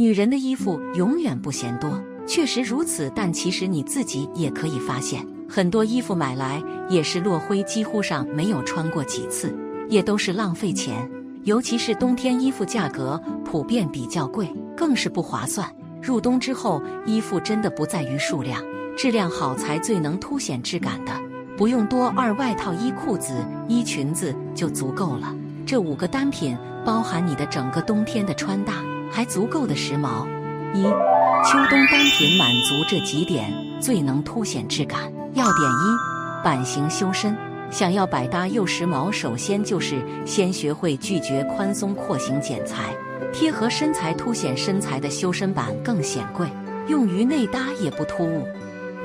女人的衣服永远不嫌多，确实如此。但其实你自己也可以发现，很多衣服买来也是落灰，几乎上没有穿过几次，也都是浪费钱。尤其是冬天，衣服价格普遍比较贵，更是不划算。入冬之后，衣服真的不在于数量，质量好才最能凸显质感的。不用多，二外套、衣裤子、衣裙子就足够了。这五个单品包含你的整个冬天的穿搭。还足够的时髦。一秋冬单品满足这几点，最能凸显质感。要点一：版型修身。想要百搭又时髦，首先就是先学会拒绝宽松廓形剪裁，贴合身材凸显身材的修身版更显贵，用于内搭也不突兀。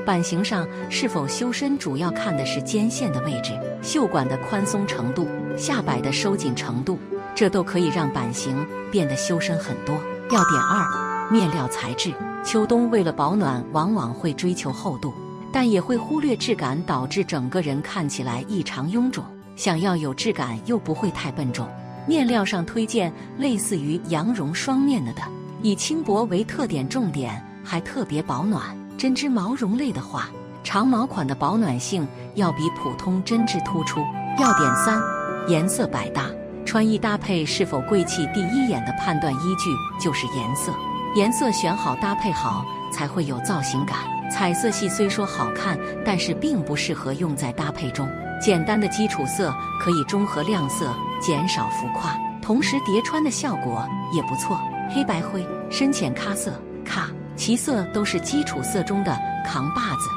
版型上是否修身，主要看的是肩线的位置、袖管的宽松程度、下摆的收紧程度。这都可以让版型变得修身很多。要点二：面料材质。秋冬为了保暖，往往会追求厚度，但也会忽略质感，导致整个人看起来异常臃肿。想要有质感又不会太笨重，面料上推荐类似于羊绒双面的的，以轻薄为特点，重点还特别保暖。针织毛绒类的话，长毛款的保暖性要比普通针织突出。要点三：颜色百搭。穿衣搭配是否贵气，第一眼的判断依据就是颜色。颜色选好，搭配好，才会有造型感。彩色系虽说好看，但是并不适合用在搭配中。简单的基础色可以中和亮色，减少浮夸，同时叠穿的效果也不错。黑白灰、深浅咖色、卡其色都是基础色中的扛把子。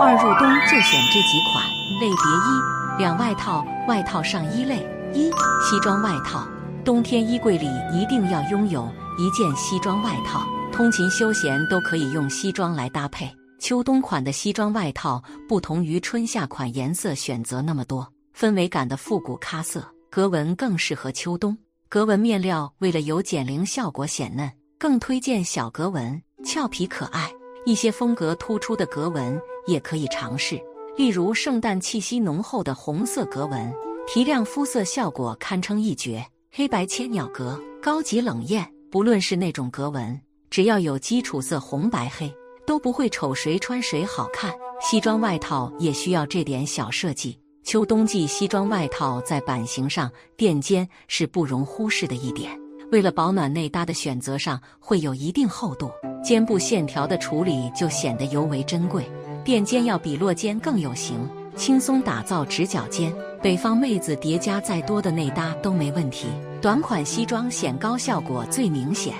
二入冬就选这几款。类别一：两外套、外套上衣类。一西装外套，冬天衣柜里一定要拥有一件西装外套，通勤休闲都可以用西装来搭配。秋冬款的西装外套不同于春夏款，颜色选择那么多，氛围感的复古咖色格纹更适合秋冬。格纹面料为了有减龄效果显嫩，更推荐小格纹，俏皮可爱。一些风格突出的格纹也可以尝试，例如圣诞气息浓厚的红色格纹。提亮肤色效果堪称一绝，黑白千鸟格高级冷艳。不论是那种格纹，只要有基础色红白黑，都不会丑，谁穿谁好看。西装外套也需要这点小设计。秋冬季西装外套在版型上垫肩是不容忽视的一点。为了保暖，内搭的选择上会有一定厚度，肩部线条的处理就显得尤为珍贵。垫肩要比落肩更有型，轻松打造直角肩。北方妹子叠加再多的内搭都没问题，短款西装显高效果最明显，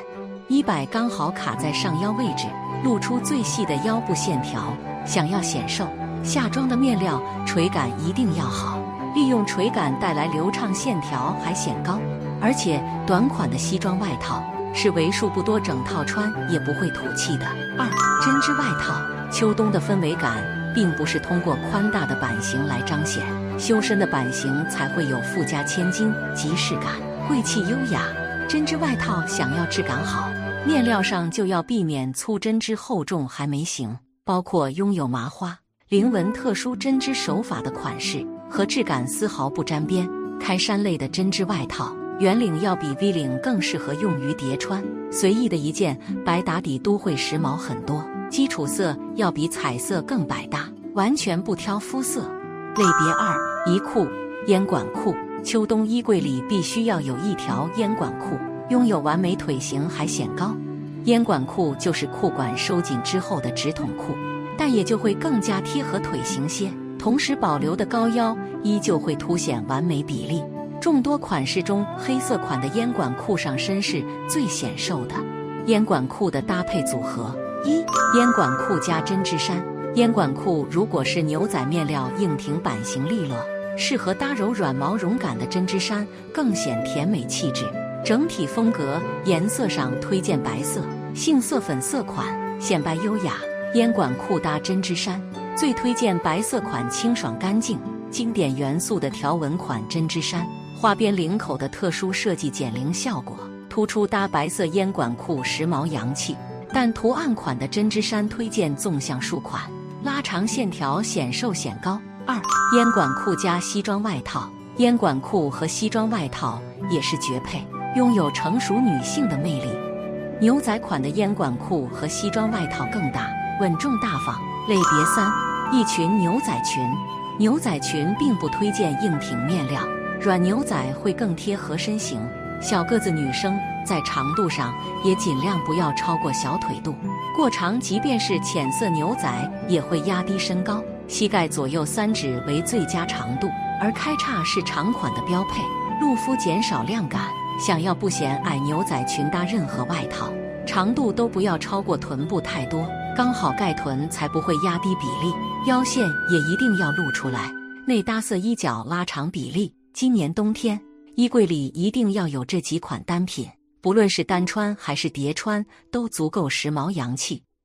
衣摆刚好卡在上腰位置，露出最细的腰部线条。想要显瘦，夏装的面料垂感一定要好，利用垂感带来流畅线条还显高。而且短款的西装外套是为数不多整套穿也不会土气的。二针织外套，秋冬的氛围感并不是通过宽大的版型来彰显。修身的版型才会有富家千金即视感，贵气优雅。针织外套想要质感好，面料上就要避免粗针织厚重还没型。包括拥有麻花、菱纹特殊针织手法的款式，和质感丝毫不沾边。开衫类的针织外套，圆领要比 V 领更适合用于叠穿，随意的一件白打底都会时髦很多。基础色要比彩色更百搭，完全不挑肤色。类别二：衣裤、烟管裤。秋冬衣柜里必须要有一条烟管裤，拥有完美腿型还显高。烟管裤就是裤管收紧之后的直筒裤，但也就会更加贴合腿型些，同时保留的高腰依旧会凸显完美比例。众多款式中，黑色款的烟管裤上身是最显瘦的。烟管裤的搭配组合：一、烟管裤加针织衫。烟管裤如果是牛仔面料，硬挺版型利落，适合搭柔软毛绒感的针织衫，更显甜美气质。整体风格颜色上推荐白色，杏色粉色款，显白优雅。烟管裤搭针织衫，最推荐白色款，清爽干净，经典元素的条纹款针织衫，花边领口的特殊设计减龄效果，突出搭白色烟管裤，时髦洋气。但图案款的针织衫推荐纵向竖款，拉长线条显瘦显高。二烟管裤加西装外套，烟管裤和西装外套也是绝配，拥有成熟女性的魅力。牛仔款的烟管裤和西装外套更大。稳重大方，类别三，一裙牛仔裙。牛仔裙并不推荐硬挺面料，软牛仔会更贴合身形。小个子女生在长度上也尽量不要超过小腿肚，过长即便是浅色牛仔也会压低身高。膝盖左右三指为最佳长度，而开叉是长款的标配，露肤减少量感。想要不显矮，牛仔裙搭任何外套，长度都不要超过臀部太多。刚好盖臀才不会压低比例，腰线也一定要露出来。内搭色衣角拉长比例，今年冬天衣柜里一定要有这几款单品，不论是单穿还是叠穿，都足够时髦洋气。